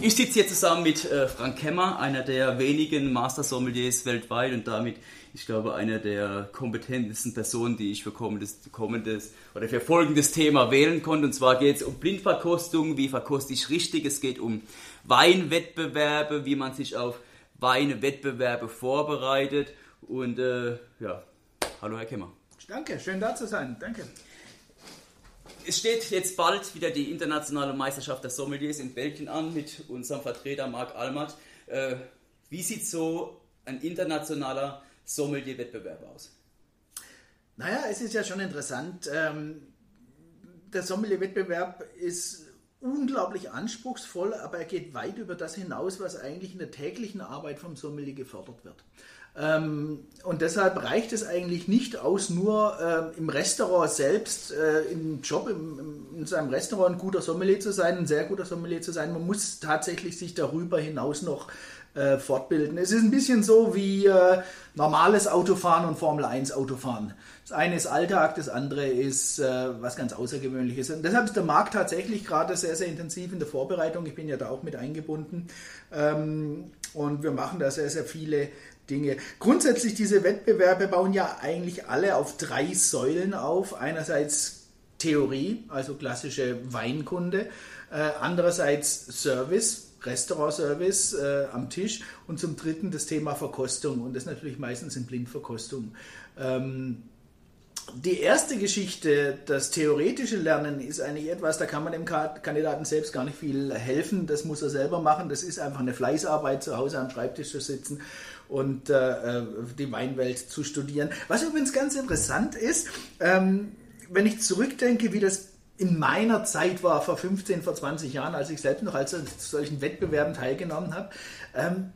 Ich sitze hier zusammen mit äh, Frank Kemmer, einer der wenigen Master Sommeliers weltweit und damit, ich glaube, einer der kompetentesten Personen, die ich für kommendes, kommendes oder für folgendes Thema wählen konnte. Und zwar geht es um Blindverkostung, wie verkoste ich richtig. Es geht um Weinwettbewerbe, wie man sich auf Weinwettbewerbe vorbereitet. Und äh, ja, hallo Herr Kemmer. Danke, schön da zu sein. Danke es steht jetzt bald wieder die internationale Meisterschaft der Sommeliers in Belgien an mit unserem Vertreter Marc Almert. Äh, wie sieht so ein internationaler Sommelier-Wettbewerb aus? Naja, es ist ja schon interessant. Ähm, der Sommelier-Wettbewerb ist unglaublich anspruchsvoll, aber er geht weit über das hinaus, was eigentlich in der täglichen Arbeit vom Sommelier gefördert wird. Ähm, und deshalb reicht es eigentlich nicht aus, nur äh, im Restaurant selbst, äh, im Job, in seinem Restaurant ein guter Sommelier zu sein, ein sehr guter Sommelier zu sein. Man muss tatsächlich sich darüber hinaus noch äh, fortbilden. Es ist ein bisschen so wie äh, normales Autofahren und Formel 1 Autofahren. Das eine ist Alltag, das andere ist was ganz Außergewöhnliches. Und deshalb ist der Markt tatsächlich gerade sehr, sehr intensiv in der Vorbereitung. Ich bin ja da auch mit eingebunden. Ähm, und wir machen da sehr, sehr viele Dinge. Grundsätzlich diese Wettbewerbe bauen ja eigentlich alle auf drei Säulen auf. Einerseits Theorie, also klassische Weinkunde, äh, andererseits Service, Restaurantservice äh, am Tisch und zum dritten das Thema Verkostung und das natürlich meistens in Blindverkostung. Ähm, die erste Geschichte, das theoretische Lernen, ist eigentlich etwas, da kann man dem Kandidaten selbst gar nicht viel helfen. Das muss er selber machen. Das ist einfach eine Fleißarbeit, zu Hause am Schreibtisch zu sitzen und äh, äh, die Weinwelt zu studieren. Was übrigens ganz interessant ist, ähm, wenn ich zurückdenke, wie das in meiner Zeit war, vor 15, vor 20 Jahren, als ich selbst noch als solchen Wettbewerben teilgenommen habe, ähm,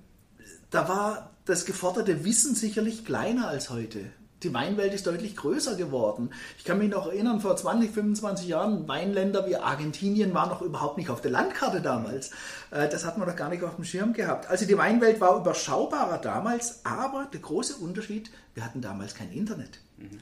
da war das geforderte Wissen sicherlich kleiner als heute die Weinwelt ist deutlich größer geworden. Ich kann mich noch erinnern, vor 20, 25 Jahren, Weinländer wie Argentinien waren noch überhaupt nicht auf der Landkarte damals. Äh, das hat man doch gar nicht auf dem Schirm gehabt. Also die Weinwelt war überschaubarer damals, aber der große Unterschied, wir hatten damals kein Internet. Mhm.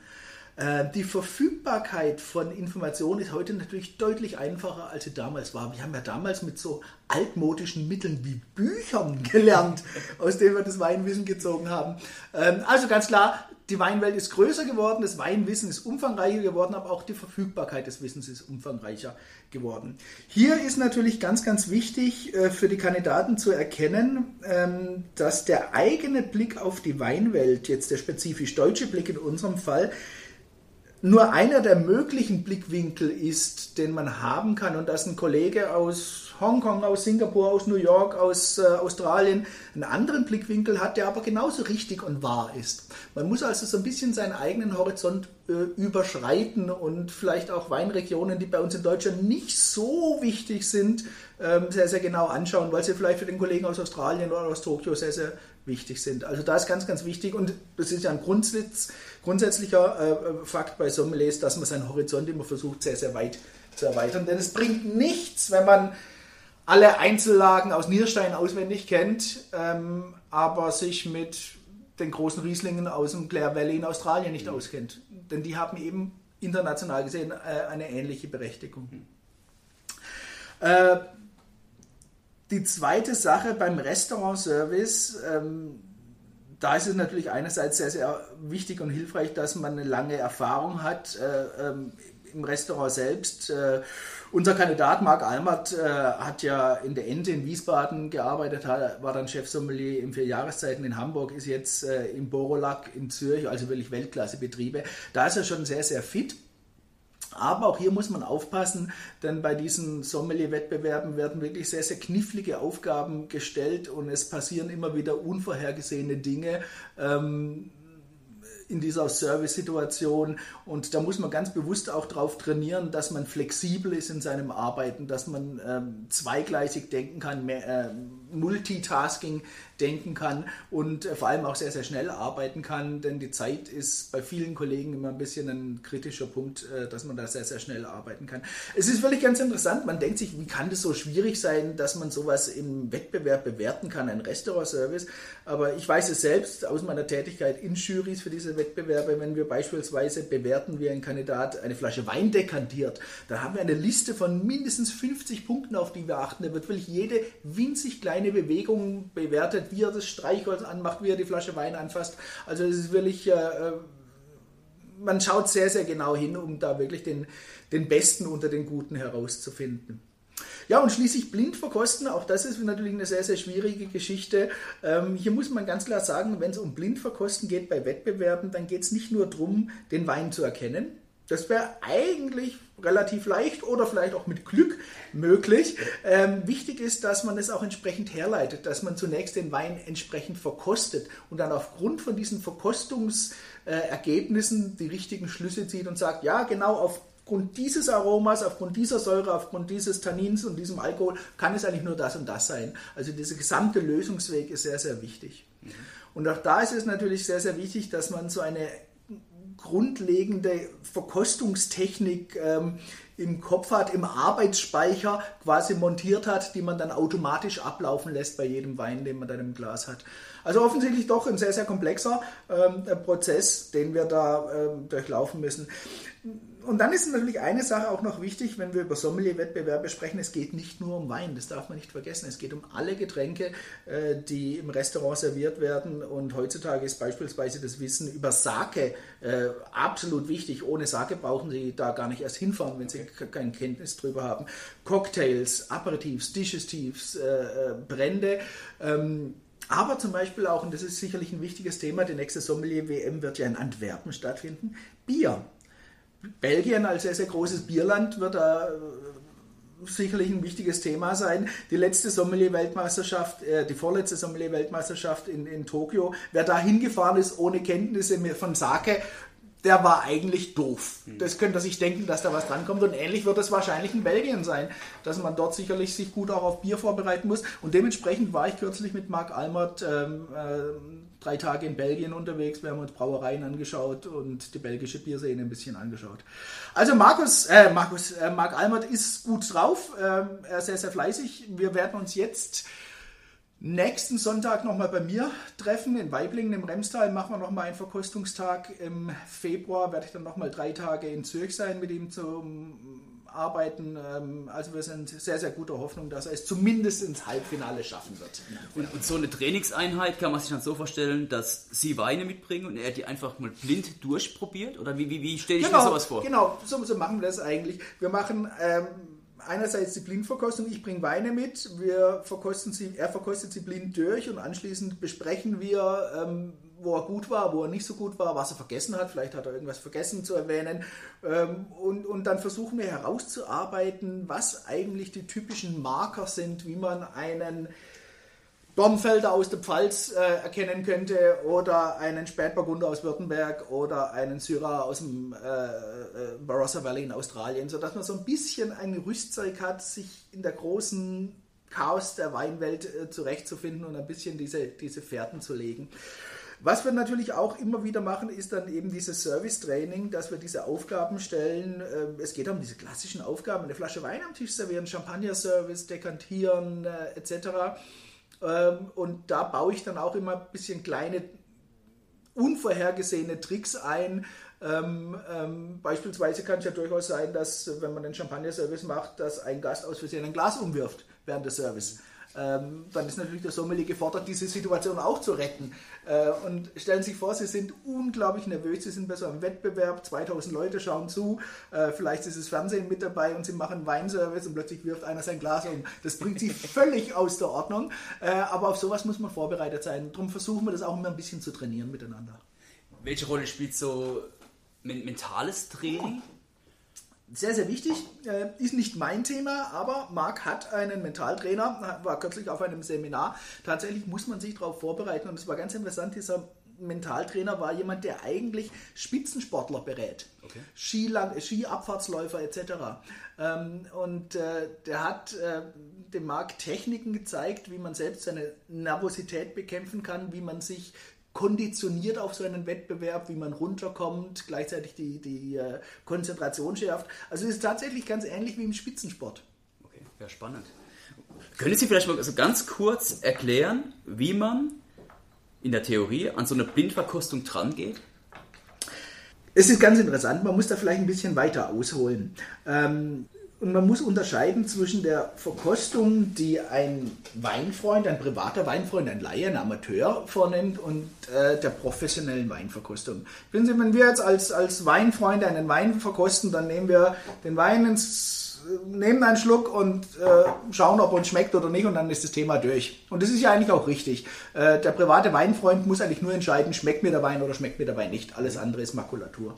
Äh, die Verfügbarkeit von Informationen ist heute natürlich deutlich einfacher, als sie damals war. Wir haben ja damals mit so altmodischen Mitteln wie Büchern gelernt, aus denen wir das Weinwissen gezogen haben. Ähm, also ganz klar, die Weinwelt ist größer geworden, das Weinwissen ist umfangreicher geworden, aber auch die Verfügbarkeit des Wissens ist umfangreicher geworden. Hier ist natürlich ganz, ganz wichtig äh, für die Kandidaten zu erkennen, ähm, dass der eigene Blick auf die Weinwelt, jetzt der spezifisch deutsche Blick in unserem Fall, nur einer der möglichen Blickwinkel ist, den man haben kann und dass ein Kollege aus Hongkong, aus Singapur, aus New York, aus äh, Australien einen anderen Blickwinkel hat, der aber genauso richtig und wahr ist. Man muss also so ein bisschen seinen eigenen Horizont äh, überschreiten und vielleicht auch Weinregionen, die bei uns in Deutschland nicht so wichtig sind, ähm, sehr, sehr genau anschauen, weil sie vielleicht für den Kollegen aus Australien oder aus Tokio sehr, sehr wichtig sind. Also da ist ganz, ganz wichtig und das ist ja ein Grundsitz, grundsätzlicher äh, Fakt bei Sommeliers, dass man seinen Horizont immer versucht, sehr, sehr weit zu erweitern. Denn es bringt nichts, wenn man alle Einzellagen aus Nierstein auswendig kennt, ähm, aber sich mit den großen Rieslingen aus dem Clare Valley in Australien nicht mhm. auskennt. Denn die haben eben international gesehen äh, eine ähnliche Berechtigung. Mhm. Äh, die zweite Sache beim Restaurantservice, ähm, da ist es natürlich einerseits sehr, sehr wichtig und hilfreich, dass man eine lange Erfahrung hat äh, ähm, im Restaurant selbst. Äh, unser Kandidat Marc Almert äh, hat ja in der Ente in Wiesbaden gearbeitet, hat, war dann Chefsommelier in vier Jahreszeiten in Hamburg, ist jetzt äh, im Borolac in Zürich, also wirklich Weltklassebetriebe. Da ist er schon sehr, sehr fit. Aber auch hier muss man aufpassen, denn bei diesen Sommelier-Wettbewerben werden wirklich sehr, sehr knifflige Aufgaben gestellt und es passieren immer wieder unvorhergesehene Dinge. Ähm, in dieser Service-Situation. Und da muss man ganz bewusst auch darauf trainieren, dass man flexibel ist in seinem Arbeiten, dass man ähm, zweigleisig denken kann, mehr, äh, Multitasking denken kann und äh, vor allem auch sehr, sehr schnell arbeiten kann, denn die Zeit ist bei vielen Kollegen immer ein bisschen ein kritischer Punkt, äh, dass man da sehr, sehr schnell arbeiten kann. Es ist wirklich ganz interessant, man denkt sich, wie kann das so schwierig sein, dass man sowas im Wettbewerb bewerten kann, ein Restaurantservice, aber ich weiß es selbst aus meiner Tätigkeit in Juries für diese Wettbewerbe, wenn wir beispielsweise bewerten, wie ein Kandidat eine Flasche Wein dekantiert, dann haben wir eine Liste von mindestens 50 Punkten, auf die wir achten. Da wird wirklich jede winzig kleine Bewegung bewertet, wie er das Streichholz anmacht, wie er die Flasche Wein anfasst. Also es ist wirklich, äh, äh, man schaut sehr, sehr genau hin, um da wirklich den, den Besten unter den Guten herauszufinden. Ja, und schließlich blind verkosten, auch das ist natürlich eine sehr, sehr schwierige Geschichte. Ähm, hier muss man ganz klar sagen, wenn es um Blindverkosten geht bei Wettbewerben, dann geht es nicht nur darum, den Wein zu erkennen, das wäre eigentlich relativ leicht oder vielleicht auch mit Glück möglich. Ähm, wichtig ist, dass man es auch entsprechend herleitet, dass man zunächst den Wein entsprechend verkostet und dann aufgrund von diesen Verkostungsergebnissen die richtigen Schlüsse zieht und sagt, ja, genau aufgrund dieses Aromas, aufgrund dieser Säure, aufgrund dieses Tannins und diesem Alkohol kann es eigentlich nur das und das sein. Also dieser gesamte Lösungsweg ist sehr, sehr wichtig. Mhm. Und auch da ist es natürlich sehr, sehr wichtig, dass man so eine grundlegende Verkostungstechnik ähm, im Kopf hat, im Arbeitsspeicher quasi montiert hat, die man dann automatisch ablaufen lässt bei jedem Wein, den man dann im Glas hat. Also offensichtlich doch ein sehr, sehr komplexer ähm, Prozess, den wir da ähm, durchlaufen müssen und dann ist natürlich eine Sache auch noch wichtig, wenn wir über Sommelier-Wettbewerbe sprechen. Es geht nicht nur um Wein, das darf man nicht vergessen. Es geht um alle Getränke, äh, die im Restaurant serviert werden. Und heutzutage ist beispielsweise das Wissen über Sake äh, absolut wichtig. Ohne Sake brauchen Sie da gar nicht erst hinfahren, wenn Sie keine Kenntnis drüber haben. Cocktails, Aperitifs, Digestivs, äh, Brände. Ähm, aber zum Beispiel auch, und das ist sicherlich ein wichtiges Thema, die nächste Sommelier-WM wird ja in Antwerpen stattfinden, Bier. Belgien als sehr, sehr großes Bierland wird da äh, sicherlich ein wichtiges Thema sein. Die letzte Sommelier-Weltmeisterschaft, äh, die vorletzte Sommelier-Weltmeisterschaft in, in Tokio, wer da hingefahren ist ohne Kenntnisse von Sake, der war eigentlich doof. Mhm. Das könnte sich denken, dass da was drankommt. Und ähnlich wird es wahrscheinlich in Belgien sein, dass man dort sicherlich sich gut auch auf Bier vorbereiten muss. Und dementsprechend war ich kürzlich mit Marc Almert ähm, äh, drei Tage in Belgien unterwegs. Wir haben uns Brauereien angeschaut und die belgische Bierszene ein bisschen angeschaut. Also Markus, äh, Markus, äh, Marc Almert ist gut drauf. Äh, er ist sehr, sehr fleißig. Wir werden uns jetzt nächsten Sonntag nochmal bei mir treffen in Weiblingen im Remstal. Machen wir nochmal einen Verkostungstag. Im Februar werde ich dann nochmal drei Tage in Zürich sein mit ihm zum Arbeiten. Ähm, also wir sind sehr, sehr guter Hoffnung, dass er es zumindest ins Halbfinale schaffen wird. Und, und, so eine Trainingseinheit kann man sich dann so vorstellen, dass Sie Weine mitbringen und er die einfach mal blind durchprobiert? Oder wie, wie, wie stelle ich genau, mir sowas vor? Genau, so, so machen wir das eigentlich. Wir machen... Ähm, einerseits die Blindverkostung, ich bringe Weine mit, wir verkosten sie, er verkostet sie blind durch und anschließend besprechen wir, ähm, wo er gut war, wo er nicht so gut war, was er vergessen hat, vielleicht hat er irgendwas vergessen zu erwähnen ähm, und, und dann versuchen wir herauszuarbeiten, was eigentlich die typischen Marker sind, wie man einen Dornfelder aus der Pfalz äh, erkennen könnte oder einen Spätburgunder aus Württemberg oder einen Syrah aus dem äh, äh, Barossa Valley in Australien, sodass man so ein bisschen ein Rüstzeug hat, sich in der großen Chaos der Weinwelt äh, zurechtzufinden und ein bisschen diese, diese Fährten zu legen. Was wir natürlich auch immer wieder machen, ist dann eben dieses Service-Training, dass wir diese Aufgaben stellen. Ähm, es geht um diese klassischen Aufgaben, eine Flasche Wein am Tisch servieren, Champagner-Service, dekantieren äh, etc. Ähm, und da baue ich dann auch immer ein bisschen kleine, unvorhergesehene Tricks ein. Ähm, ähm, beispielsweise kann es ja durchaus sein, dass, wenn man einen Champagner-Service macht, dass ein Gast aus Versehen ein Glas umwirft während des Service ähm, dann ist natürlich der Sommelier gefordert, diese Situation auch zu retten. Äh, und stellen Sie sich vor, Sie sind unglaublich nervös, Sie sind bei so einem Wettbewerb, 2000 Leute schauen zu, äh, vielleicht ist das Fernsehen mit dabei und Sie machen Weinservice und plötzlich wirft einer sein Glas um. Das bringt Sie völlig aus der Ordnung, äh, aber auf sowas muss man vorbereitet sein. Darum versuchen wir das auch immer ein bisschen zu trainieren miteinander. Welche Rolle spielt so mentales Training? Sehr, sehr wichtig. Äh, ist nicht mein Thema, aber Marc hat einen Mentaltrainer, war kürzlich auf einem Seminar. Tatsächlich muss man sich darauf vorbereiten und es war ganz interessant, dieser Mentaltrainer war jemand, der eigentlich Spitzensportler berät. Okay. Skilang, Skiabfahrtsläufer etc. Ähm, und äh, der hat äh, dem Marc Techniken gezeigt, wie man selbst seine Nervosität bekämpfen kann, wie man sich konditioniert auf so einen Wettbewerb, wie man runterkommt, gleichzeitig die, die äh, Konzentration schärft. Also es ist tatsächlich ganz ähnlich wie im Spitzensport. Okay, ja spannend. Können Sie vielleicht mal so ganz kurz erklären, wie man in der Theorie an so eine Blindverkostung dran geht? Es ist ganz interessant, man muss da vielleicht ein bisschen weiter ausholen. Ähm, und man muss unterscheiden zwischen der Verkostung, die ein Weinfreund, ein privater Weinfreund, ein Laie, ein Amateur vornimmt, und äh, der professionellen Weinverkostung. Wenn wir jetzt als, als Weinfreunde einen Wein verkosten, dann nehmen wir den Wein ins nehmen einen Schluck und äh, schauen, ob uns schmeckt oder nicht und dann ist das Thema durch. Und das ist ja eigentlich auch richtig. Äh, der private Weinfreund muss eigentlich nur entscheiden, schmeckt mir der Wein oder schmeckt mir der Wein nicht. Alles andere ist Makulatur.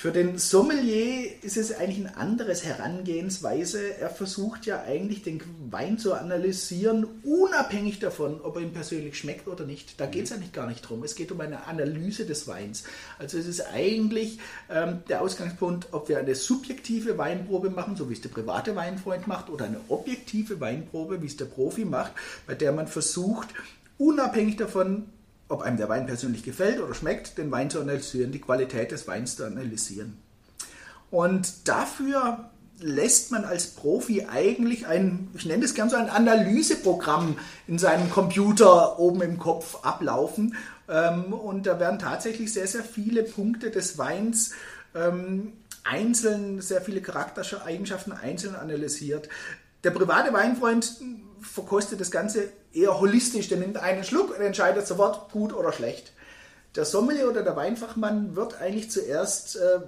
Für den Sommelier ist es eigentlich ein anderes Herangehensweise. Er versucht ja eigentlich den Wein zu analysieren, unabhängig davon, ob er ihm persönlich schmeckt oder nicht. Da geht es eigentlich gar nicht drum. Es geht um eine Analyse des Weins. Also es ist eigentlich ähm, der Ausgangspunkt, ob wir eine subjektive Weinprobe machen, so wie es der private Weinfreund macht, oder eine objektive Weinprobe, wie es der Profi macht, bei der man versucht, unabhängig davon, ob einem der Wein persönlich gefällt oder schmeckt, den Wein zu analysieren, die Qualität des Weins zu analysieren. Und dafür lässt man als Profi eigentlich ein, ich nenne das gerne so ein Analyseprogramm in seinem Computer oben im Kopf ablaufen. Ähm, und da werden tatsächlich sehr, sehr viele Punkte des Weins ähm, einzeln, sehr viele Charaktereigenschaften einzeln analysiert. Der private Weinfreund verkostet das Ganze eher holistisch. Der nimmt einen Schluck und entscheidet sofort gut oder schlecht. Der Sommelier oder der Weinfachmann wird eigentlich zuerst äh,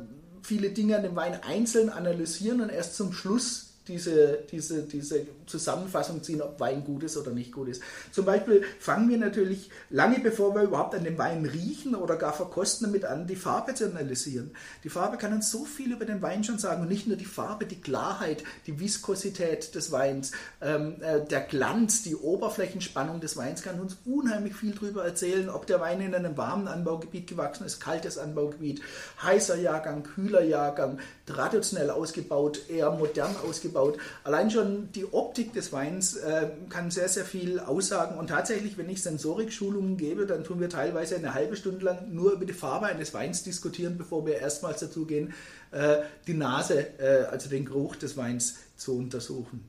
viele Dinge an dem Wein einzeln analysieren und erst zum Schluss diese, diese, diese Zusammenfassung ziehen, ob Wein gut ist oder nicht gut ist. Zum Beispiel fangen wir natürlich lange bevor wir überhaupt an dem Wein riechen oder gar verkosten damit an, die Farbe zu analysieren. Die Farbe kann uns so viel über den Wein schon sagen und nicht nur die Farbe, die Klarheit, die Viskosität des Weins, ähm, äh, der Glanz, die Oberflächenspannung des Weins kann uns unheimlich viel darüber erzählen, ob der Wein in einem warmen Anbaugebiet gewachsen ist, kaltes Anbaugebiet, heißer Jahrgang, kühler Jahrgang, traditionell ausgebaut, eher modern ausgebaut. Allein schon die Optik des Weins äh, kann sehr, sehr viel aussagen. Und tatsächlich, wenn ich Sensorikschulungen gebe, dann tun wir teilweise eine halbe Stunde lang nur über die Farbe eines Weins diskutieren, bevor wir erstmals dazu gehen, äh, die Nase, äh, also den Geruch des Weins zu untersuchen.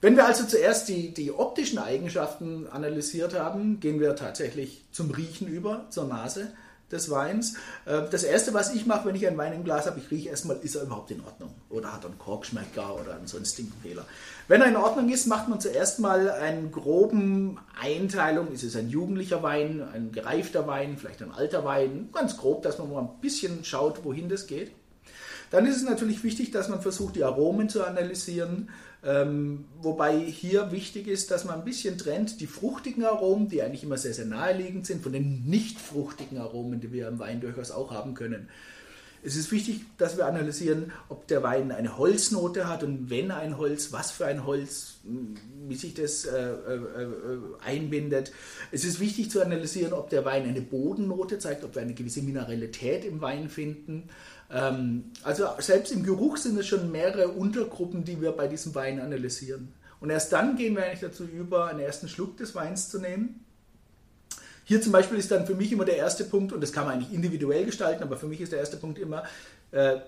Wenn wir also zuerst die, die optischen Eigenschaften analysiert haben, gehen wir tatsächlich zum Riechen über, zur Nase des Weins. Äh, das erste, was ich mache, wenn ich einen Wein im Glas habe, ich rieche erstmal, ist er überhaupt in Ordnung? Oder hat er einen Korkschmecker oder einen sonstigen Fehler? Wenn er in Ordnung ist, macht man zuerst mal einen groben Einteilung. Ist es ein jugendlicher Wein, ein gereifter Wein, vielleicht ein alter Wein? Ganz grob, dass man mal ein bisschen schaut, wohin das geht. Dann ist es natürlich wichtig, dass man versucht, die Aromen zu analysieren. Ähm, wobei hier wichtig ist, dass man ein bisschen trennt die fruchtigen Aromen, die eigentlich immer sehr, sehr naheliegend sind, von den nicht fruchtigen Aromen, die wir im Wein durchaus auch haben können. Es ist wichtig, dass wir analysieren, ob der Wein eine Holznote hat und wenn ein Holz, was für ein Holz, wie sich das äh, äh, äh, einbindet. Es ist wichtig zu analysieren, ob der Wein eine Bodennote zeigt, ob wir eine gewisse Mineralität im Wein finden. Ähm, also selbst im Geruch sind es schon mehrere Untergruppen, die wir bei diesem Wein analysieren. Und erst dann gehen wir eigentlich dazu über, einen ersten Schluck des Weins zu nehmen. Hier zum Beispiel ist dann für mich immer der erste Punkt, und das kann man eigentlich individuell gestalten, aber für mich ist der erste Punkt immer, äh,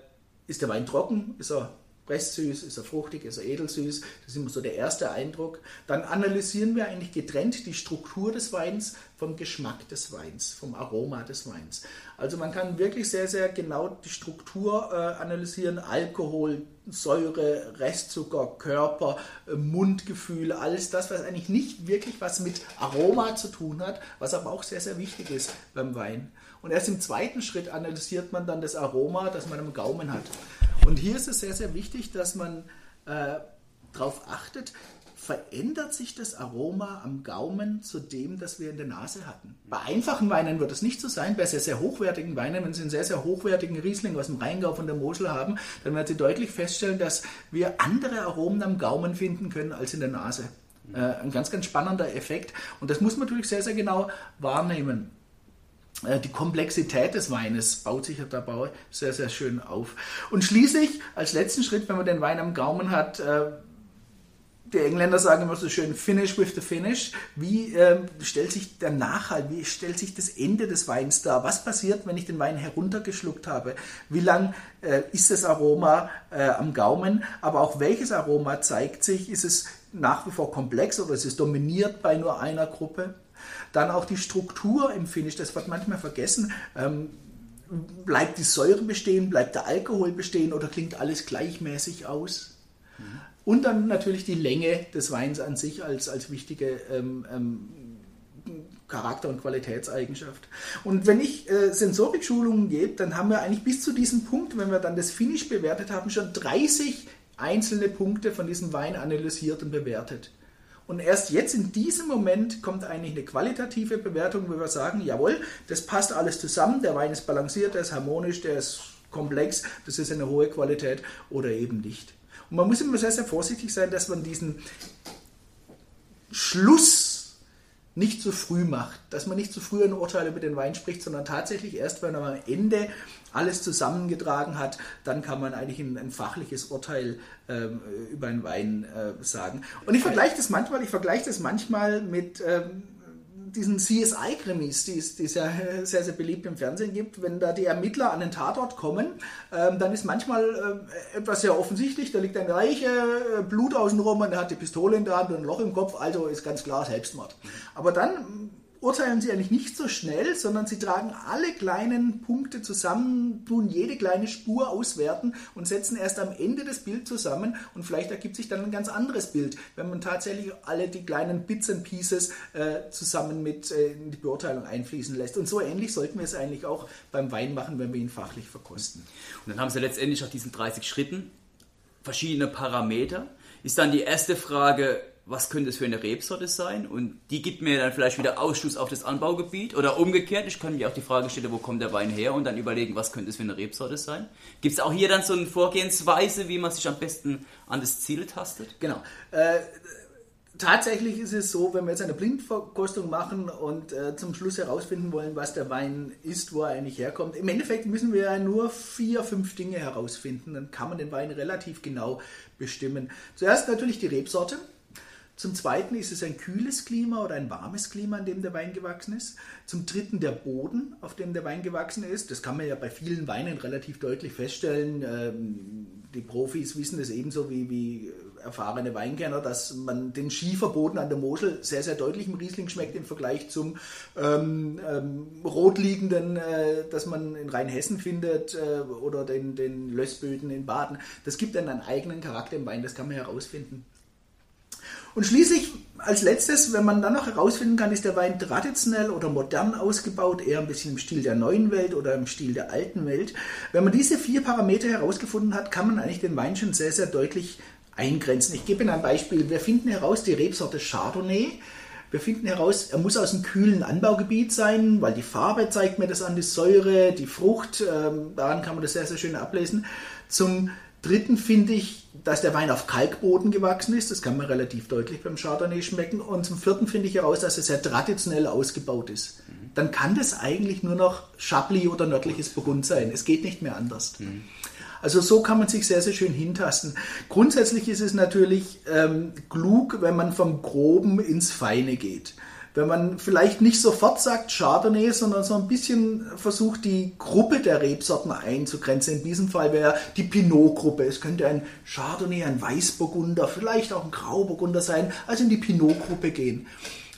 ist der Wein trocken, ist er Presssüß, ist er fruchtig, ist er edelsüß. Das ist immer so der erste Eindruck. Dann analysieren wir eigentlich getrennt die Struktur des Weins vom Geschmack des Weins, vom Aroma des Weins. Also man kann wirklich sehr, sehr genau die Struktur äh, analysieren. Alkohol, Säure, Restzucker, Körper, äh, Mundgefühl, alles das, was eigentlich nicht wirklich was mit Aroma zu tun hat, was aber auch sehr, sehr wichtig ist beim Wein. Und erst im zweiten Schritt analysiert man dann das Aroma, das man im Gaumen hat. Und hier ist es sehr, sehr wichtig, dass man äh, darauf achtet, verändert sich das Aroma am Gaumen zu dem, das wir in der Nase hatten. Bei einfachen Weinen wird es nicht so sein. Bei sehr, sehr hochwertigen Weinen, wenn Sie einen sehr, sehr hochwertigen Riesling aus dem Rheingau von der Mosel haben, dann werden Sie deutlich feststellen, dass wir andere Aromen am Gaumen finden können als in der Nase. Äh, ein ganz, ganz spannender Effekt. Und das muss man natürlich sehr, sehr genau wahrnehmen. Äh, die Komplexität des Weines baut sich dabei sehr, sehr schön auf. Und schließlich, als letzten Schritt, wenn man den Wein am Gaumen hat, äh, die Engländer sagen immer so schön, finish with the finish. Wie äh, stellt sich der Nachhalt, wie stellt sich das Ende des Weins dar? Was passiert, wenn ich den Wein heruntergeschluckt habe? Wie lang äh, ist das Aroma äh, am Gaumen? Aber auch welches Aroma zeigt sich? Ist es nach wie vor komplex oder ist es dominiert bei nur einer Gruppe? Dann auch die Struktur im Finish, das wird manchmal vergessen. Ähm, bleibt die Säure bestehen, bleibt der Alkohol bestehen oder klingt alles gleichmäßig aus? Mhm. Und dann natürlich die Länge des Weins an sich als, als wichtige ähm, ähm, Charakter- und Qualitätseigenschaft. Und wenn ich äh, Sensorikschulungen gebe, dann haben wir eigentlich bis zu diesem Punkt, wenn wir dann das Finish bewertet haben, schon 30 einzelne Punkte von diesem Wein analysiert und bewertet. Und erst jetzt in diesem Moment kommt eigentlich eine qualitative Bewertung, wo wir sagen, jawohl, das passt alles zusammen, der Wein ist balanciert, der ist harmonisch, der ist komplex, das ist eine hohe Qualität oder eben nicht. Und man muss immer sehr, sehr vorsichtig sein, dass man diesen Schluss nicht zu früh macht, dass man nicht zu früh ein Urteil über den Wein spricht, sondern tatsächlich erst, wenn man am Ende alles zusammengetragen hat, dann kann man eigentlich ein, ein fachliches Urteil ähm, über einen Wein äh, sagen. Und ich vergleiche das manchmal, ich vergleiche das manchmal mit ähm, diesen CSI-Krimis, die es, ja sehr, sehr beliebt im Fernsehen gibt, wenn da die Ermittler an den Tatort kommen, ähm, dann ist manchmal äh, etwas sehr offensichtlich, da liegt ein Reiche, äh, Blut außenrum und er hat die Pistole in der Hand und ein Loch im Kopf, also ist ganz klar Selbstmord. Aber dann urteilen sie eigentlich nicht so schnell, sondern sie tragen alle kleinen Punkte zusammen, tun jede kleine Spur auswerten und setzen erst am Ende das Bild zusammen und vielleicht ergibt sich dann ein ganz anderes Bild, wenn man tatsächlich alle die kleinen Bits and Pieces äh, zusammen mit äh, in die Beurteilung einfließen lässt. Und so ähnlich sollten wir es eigentlich auch beim Wein machen, wenn wir ihn fachlich verkosten. Und dann haben sie letztendlich nach diesen 30 Schritten verschiedene Parameter. Ist dann die erste Frage, was könnte es für eine Rebsorte sein? Und die gibt mir dann vielleicht wieder Ausschluss auf das Anbaugebiet. Oder umgekehrt, ich kann mir auch die Frage stellen, wo kommt der Wein her? Und dann überlegen, was könnte es für eine Rebsorte sein? Gibt es auch hier dann so eine Vorgehensweise, wie man sich am besten an das Ziel tastet? Genau. Äh, tatsächlich ist es so, wenn wir jetzt eine Blindverkostung machen und äh, zum Schluss herausfinden wollen, was der Wein ist, wo er eigentlich herkommt. Im Endeffekt müssen wir ja nur vier, fünf Dinge herausfinden. Dann kann man den Wein relativ genau bestimmen. Zuerst natürlich die Rebsorte. Zum Zweiten ist es ein kühles Klima oder ein warmes Klima, in dem der Wein gewachsen ist. Zum Dritten der Boden, auf dem der Wein gewachsen ist. Das kann man ja bei vielen Weinen relativ deutlich feststellen. Ähm, die Profis wissen es ebenso wie, wie erfahrene Weinkenner, dass man den Schieferboden an der Mosel sehr, sehr deutlich im Riesling schmeckt im Vergleich zum ähm, ähm, rotliegenden, äh, das man in Rheinhessen findet äh, oder den, den Lössböden in Baden. Das gibt dann einen eigenen Charakter im Wein, das kann man herausfinden. Und schließlich als letztes, wenn man dann noch herausfinden kann, ist der Wein traditionell oder modern ausgebaut, eher ein bisschen im Stil der neuen Welt oder im Stil der alten Welt. Wenn man diese vier Parameter herausgefunden hat, kann man eigentlich den Wein schon sehr, sehr deutlich eingrenzen. Ich gebe Ihnen ein Beispiel. Wir finden heraus die Rebsorte Chardonnay. Wir finden heraus, er muss aus einem kühlen Anbaugebiet sein, weil die Farbe zeigt mir das an, die Säure, die Frucht, ähm, daran kann man das sehr, sehr schön ablesen. Zum dritten finde ich dass der Wein auf Kalkboden gewachsen ist. Das kann man relativ deutlich beim Chardonnay schmecken. Und zum vierten finde ich heraus, dass er sehr traditionell ausgebaut ist. Mhm. Dann kann das eigentlich nur noch Chablis oder nördliches Burgund sein. Es geht nicht mehr anders. Mhm. Also so kann man sich sehr, sehr schön hintasten. Grundsätzlich ist es natürlich ähm, klug, wenn man vom Groben ins Feine geht wenn man vielleicht nicht sofort sagt Chardonnay, sondern so ein bisschen versucht, die Gruppe der Rebsorten einzugrenzen. In diesem Fall wäre die Pinot-Gruppe. Es könnte ein Chardonnay, ein Weißburgunder, vielleicht auch ein Grauburgunder sein, also in die Pinot-Gruppe gehen.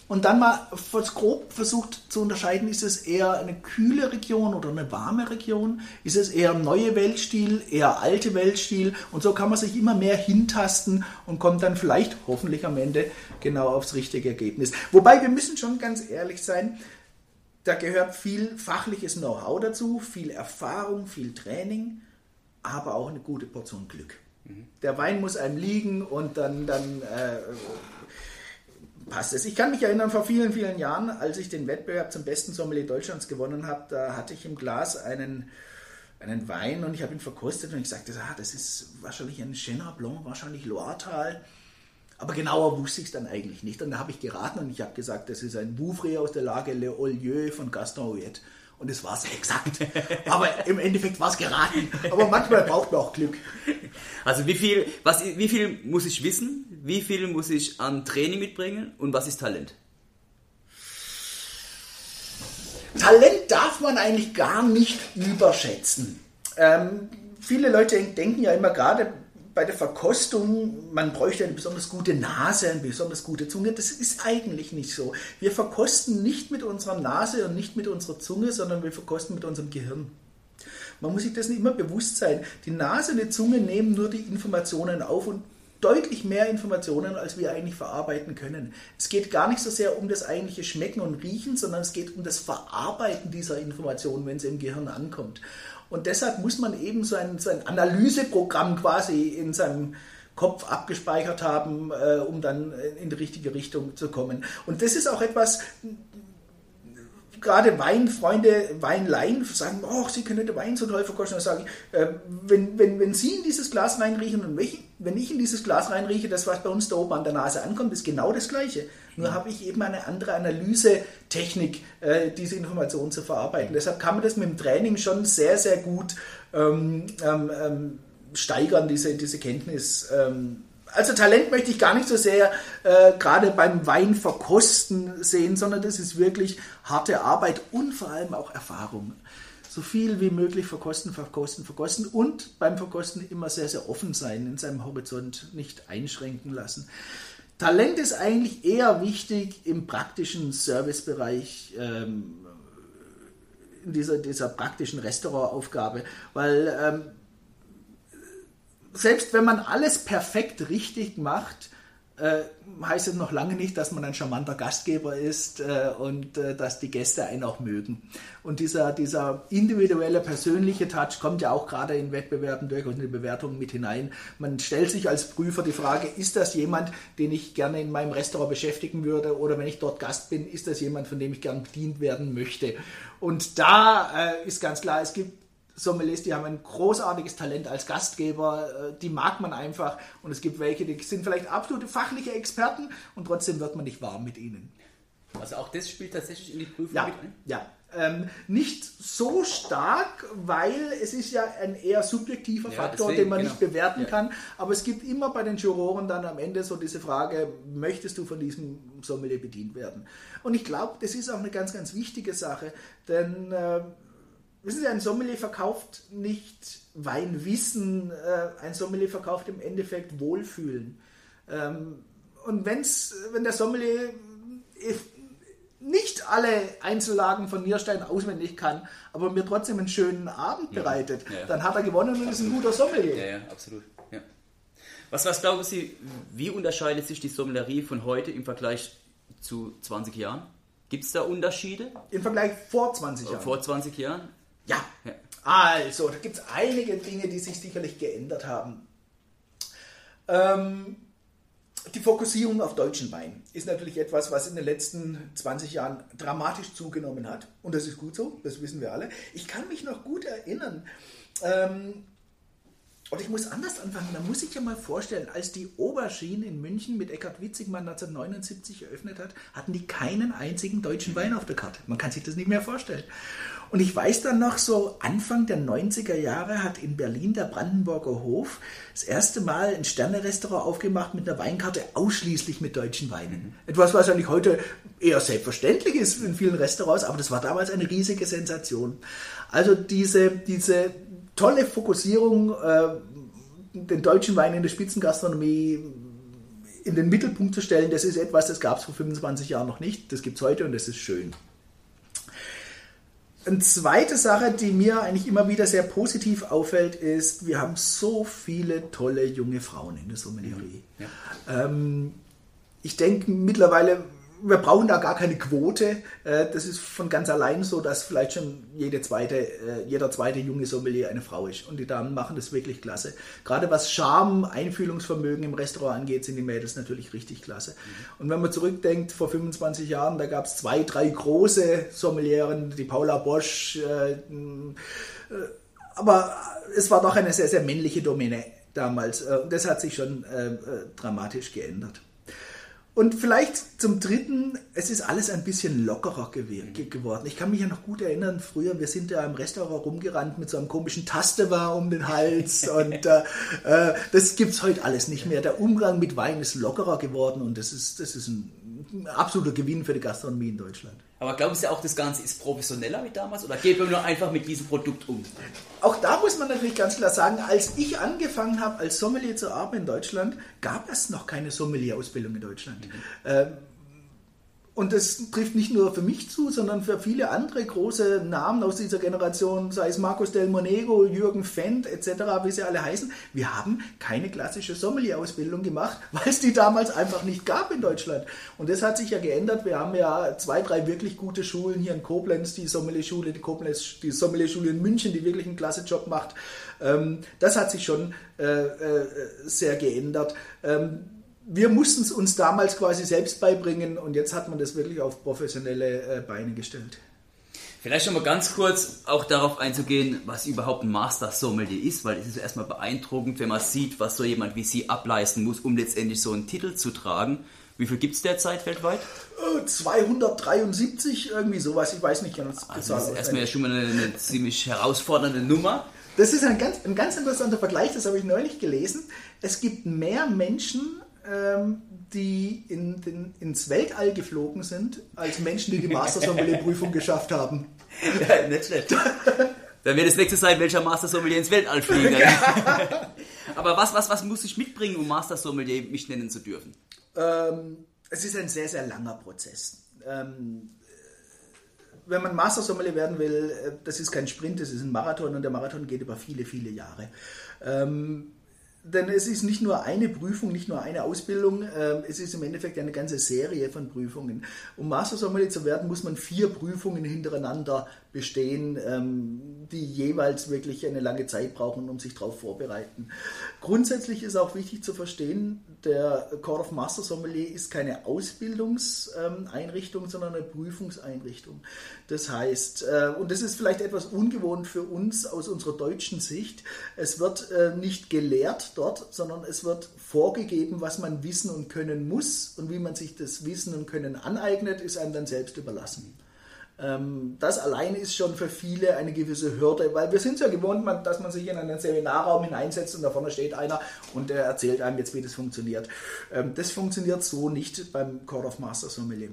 Und dann mal grob versucht zu unterscheiden, ist es eher eine kühle Region oder eine warme Region? Ist es eher neue Weltstil, eher alte Weltstil? Und so kann man sich immer mehr hintasten und kommt dann vielleicht hoffentlich am Ende genau aufs richtige Ergebnis. Wobei wir müssen schon ganz ehrlich sein, da gehört viel fachliches Know-how dazu, viel Erfahrung, viel Training, aber auch eine gute Portion Glück. Mhm. Der Wein muss einem liegen und dann, dann äh, passt es. Ich kann mich erinnern, vor vielen, vielen Jahren, als ich den Wettbewerb zum besten Sommelier Deutschlands gewonnen habe, da hatte ich im Glas einen, einen Wein und ich habe ihn verkostet und ich sagte, ah, das ist wahrscheinlich ein Chenin Blanc, wahrscheinlich Loiretal. Aber genauer wusste ich es dann eigentlich nicht. Und da habe ich geraten und ich habe gesagt, das ist ein Bouvray aus der Lage Le Olieu von Gaston Huet. Und es war es exakt. Aber im Endeffekt war es geraten. Aber manchmal braucht man auch Glück. Also wie viel, was, wie viel muss ich wissen? Wie viel muss ich an Training mitbringen? Und was ist Talent? Talent darf man eigentlich gar nicht überschätzen. Ähm, viele Leute denken ja immer gerade bei der Verkostung, man bräuchte eine besonders gute Nase, eine besonders gute Zunge. Das ist eigentlich nicht so. Wir verkosten nicht mit unserer Nase und nicht mit unserer Zunge, sondern wir verkosten mit unserem Gehirn. Man muss sich dessen immer bewusst sein. Die Nase und die Zunge nehmen nur die Informationen auf und deutlich mehr Informationen, als wir eigentlich verarbeiten können. Es geht gar nicht so sehr um das eigentliche Schmecken und Riechen, sondern es geht um das Verarbeiten dieser Informationen, wenn sie im Gehirn ankommt. Und deshalb muss man eben so ein, so ein Analyseprogramm quasi in seinem Kopf abgespeichert haben, äh, um dann in die richtige Richtung zu kommen. Und das ist auch etwas, gerade Weinfreunde, Weinleien sagen, oh, sie können den Wein so toll verkosten. Dann sage ich, äh, wenn, wenn, wenn Sie in dieses Glas reinriechen und mich, wenn ich in dieses Glas reinrieche, das, was bei uns da oben an der Nase ankommt, ist genau das Gleiche. Nur habe ich eben eine andere Analysetechnik, äh, diese Informationen zu verarbeiten. Deshalb kann man das mit dem Training schon sehr, sehr gut ähm, ähm, ähm steigern, diese, diese Kenntnis. Ähm, also Talent möchte ich gar nicht so sehr äh, gerade beim Weinverkosten sehen, sondern das ist wirklich harte Arbeit und vor allem auch Erfahrung. So viel wie möglich verkosten, verkosten, verkosten und beim Verkosten immer sehr, sehr offen sein, in seinem Horizont nicht einschränken lassen. Talent ist eigentlich eher wichtig im praktischen Servicebereich, ähm, in dieser, dieser praktischen Restaurantaufgabe, weil ähm, selbst wenn man alles perfekt richtig macht, äh, heißt es noch lange nicht, dass man ein charmanter Gastgeber ist äh, und äh, dass die Gäste einen auch mögen. Und dieser, dieser individuelle, persönliche Touch kommt ja auch gerade in Wettbewerben durchaus in die Bewertungen mit hinein. Man stellt sich als Prüfer die Frage, ist das jemand, den ich gerne in meinem Restaurant beschäftigen würde oder wenn ich dort Gast bin, ist das jemand, von dem ich gern bedient werden möchte? Und da äh, ist ganz klar, es gibt Sommeliers, die haben ein großartiges Talent als Gastgeber, äh, die mag man einfach und es gibt welche, die sind vielleicht absolute fachliche Experten und trotzdem wird man nicht warm mit ihnen. Also auch das spielt tatsächlich in die Prüfung ja, mit ein? Ja, ähm, nicht so stark, weil es ist ja ein eher subjektiver ja, Faktor, deswegen, den man genau. nicht bewerten ja. kann. Aber es gibt immer bei den Juroren dann am Ende so diese Frage, möchtest du von diesem Sommelier bedient werden? Und ich glaube, das ist auch eine ganz, ganz wichtige Sache, denn äh, wissen Sie, ein Sommelier verkauft nicht Weinwissen, äh, ein Sommelier verkauft im Endeffekt Wohlfühlen. Ähm, und wenn's, wenn der Sommelier äh, nicht alle Einzellagen von Nierstein auswendig kann, aber mir trotzdem einen schönen Abend bereitet, ja, ja. dann hat er gewonnen und ist ein guter Sommelier. Ja, ja, absolut. Ja. Was, was glauben Sie, wie unterscheidet sich die Sommelerie von heute im Vergleich zu 20 Jahren? Gibt es da Unterschiede? Im Vergleich vor 20 Jahren? Vor 20 Jahren? Ja, also, da gibt es einige Dinge, die sich sicherlich geändert haben. Ähm, die Fokussierung auf deutschen Wein ist natürlich etwas, was in den letzten 20 Jahren dramatisch zugenommen hat. Und das ist gut so, das wissen wir alle. Ich kann mich noch gut erinnern, ähm, und ich muss anders anfangen, da muss ich ja mal vorstellen, als die Oberschiene in München mit Eckhard Witzigmann 1979 eröffnet hat, hatten die keinen einzigen deutschen Wein auf der Karte. Man kann sich das nicht mehr vorstellen. Und ich weiß dann noch so, Anfang der 90er Jahre hat in Berlin der Brandenburger Hof das erste Mal ein Sterne-Restaurant aufgemacht mit einer Weinkarte ausschließlich mit deutschen Weinen. Mhm. Etwas, was eigentlich heute eher selbstverständlich ist in vielen Restaurants, aber das war damals eine riesige Sensation. Also diese, diese tolle Fokussierung, äh, den deutschen Wein in der Spitzengastronomie in den Mittelpunkt zu stellen, das ist etwas, das gab es vor 25 Jahren noch nicht. Das gibt es heute und das ist schön. Eine zweite Sache, die mir eigentlich immer wieder sehr positiv auffällt, ist, wir haben so viele tolle junge Frauen in der Sommelerie. Ja. Ähm, ich denke mittlerweile wir brauchen da gar keine Quote. Äh, das ist von ganz allein so, dass vielleicht schon jede zweite, äh, jeder zweite junge Sommelier eine Frau ist. Und die Damen machen das wirklich klasse. Gerade was Charme, Einfühlungsvermögen im Restaurant angeht, sind die Mädels natürlich richtig klasse. Mhm. Und wenn man zurückdenkt, vor 25 Jahren, da gab es zwei, drei große Sommelieren, die Paula Bosch. Äh, aber es war doch eine sehr, sehr männliche Domäne damals. Und das hat sich schon dramatisch geändert. Und vielleicht zum Dritten, es ist alles ein bisschen lockerer geworden. Ich kann mich ja noch gut erinnern, früher, wir sind ja im Restaurant rumgerannt mit so einem komischen Tastewer um den Hals und äh, äh das gibt es heute alles nicht mehr. Der Umgang mit Wein ist lockerer geworden und das ist, das ist ein absoluter Gewinn für die Gastronomie in Deutschland. Aber glauben Sie auch, das Ganze ist professioneller wie damals oder geht man nur einfach mit diesem Produkt um? Auch da muss man natürlich ganz klar sagen, als ich angefangen habe, als Sommelier zu arbeiten in Deutschland, gab es noch keine Sommelier-Ausbildung in Deutschland. Mhm. Ähm, und das trifft nicht nur für mich zu, sondern für viele andere große Namen aus dieser Generation, sei es Marcos del Monego, Jürgen Fendt etc., wie sie alle heißen. Wir haben keine klassische Sommelier-Ausbildung gemacht, weil es die damals einfach nicht gab in Deutschland. Und das hat sich ja geändert. Wir haben ja zwei, drei wirklich gute Schulen hier in Koblenz, die Sommelier-Schule, die, die Sommelier-Schule in München, die wirklich einen klasse Job macht. Ähm, das hat sich schon äh, äh, sehr geändert. Wir mussten es uns damals quasi selbst beibringen und jetzt hat man das wirklich auf professionelle äh, Beine gestellt. Vielleicht schon mal ganz kurz auch darauf einzugehen, was überhaupt ein Master Sommelier ist, weil es ist erstmal beeindruckend, wenn man sieht, was so jemand wie Sie ableisten muss, um letztendlich so einen Titel zu tragen. Wie viel gibt es derzeit weltweit? 273, äh, irgendwie sowas, ich weiß nicht ganz also Das ist erstmal ja schon mal eine, eine ziemlich herausfordernde Nummer. Das ist ein ganz, ein ganz interessanter Vergleich, das habe ich neulich gelesen. Es gibt mehr Menschen ähm, die in den, ins Weltall geflogen sind, als Menschen, die die Master Sommelier-Prüfung geschafft haben. Ja, nicht schlecht. Dann wird das nächste sein, welcher Master Sommelier ins Weltall fliegt. Aber was, was, was muss ich mitbringen, um Master Sommelier mich nennen zu dürfen? Ähm, es ist ein sehr, sehr langer Prozess. Ähm, wenn man Master Sommelier werden will, äh, das ist kein Sprint, das ist ein Marathon und der Marathon geht über viele, viele Jahre. Ähm, denn es ist nicht nur eine Prüfung, nicht nur eine Ausbildung, äh, es ist im Endeffekt eine ganze Serie von Prüfungen. Um Master Sommelier zu werden, muss man vier Prüfungen hintereinander bestehen, ähm, die jeweils wirklich eine lange Zeit brauchen, um sich darauf vorbereiten. Grundsätzlich ist auch wichtig zu verstehen, der Court of Master Sommelier ist keine Ausbildungseinrichtung, sondern eine Prüfungseinrichtung. Das heißt, äh, und das ist vielleicht etwas ungewohnt für uns aus unserer deutschen Sicht, es wird äh, nicht gelehrt dort, sondern es wird vorgegeben, was man wissen und können muss und wie man sich das Wissen und Können aneignet, ist einem dann selbst überlassen. Ähm, das allein ist schon für viele eine gewisse Hürde, weil wir sind ja gewohnt, dass man sich in einen Seminarraum hineinsetzt und da vorne steht einer und der erzählt einem jetzt, wie das funktioniert. Ähm, das funktioniert so nicht beim Court of Master Sommelier.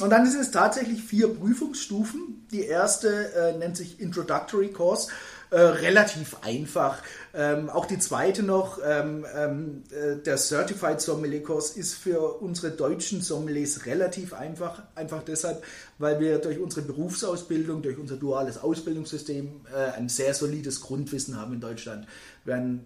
Und dann sind es tatsächlich vier Prüfungsstufen. Die erste äh, nennt sich Introductory Course. Äh, relativ einfach. Ähm, auch die zweite noch, ähm, ähm, äh, der Certified Sommelier Kurs ist für unsere deutschen Sommeliers relativ einfach. Einfach deshalb, weil wir durch unsere Berufsausbildung, durch unser duales Ausbildungssystem äh, ein sehr solides Grundwissen haben in Deutschland. Haben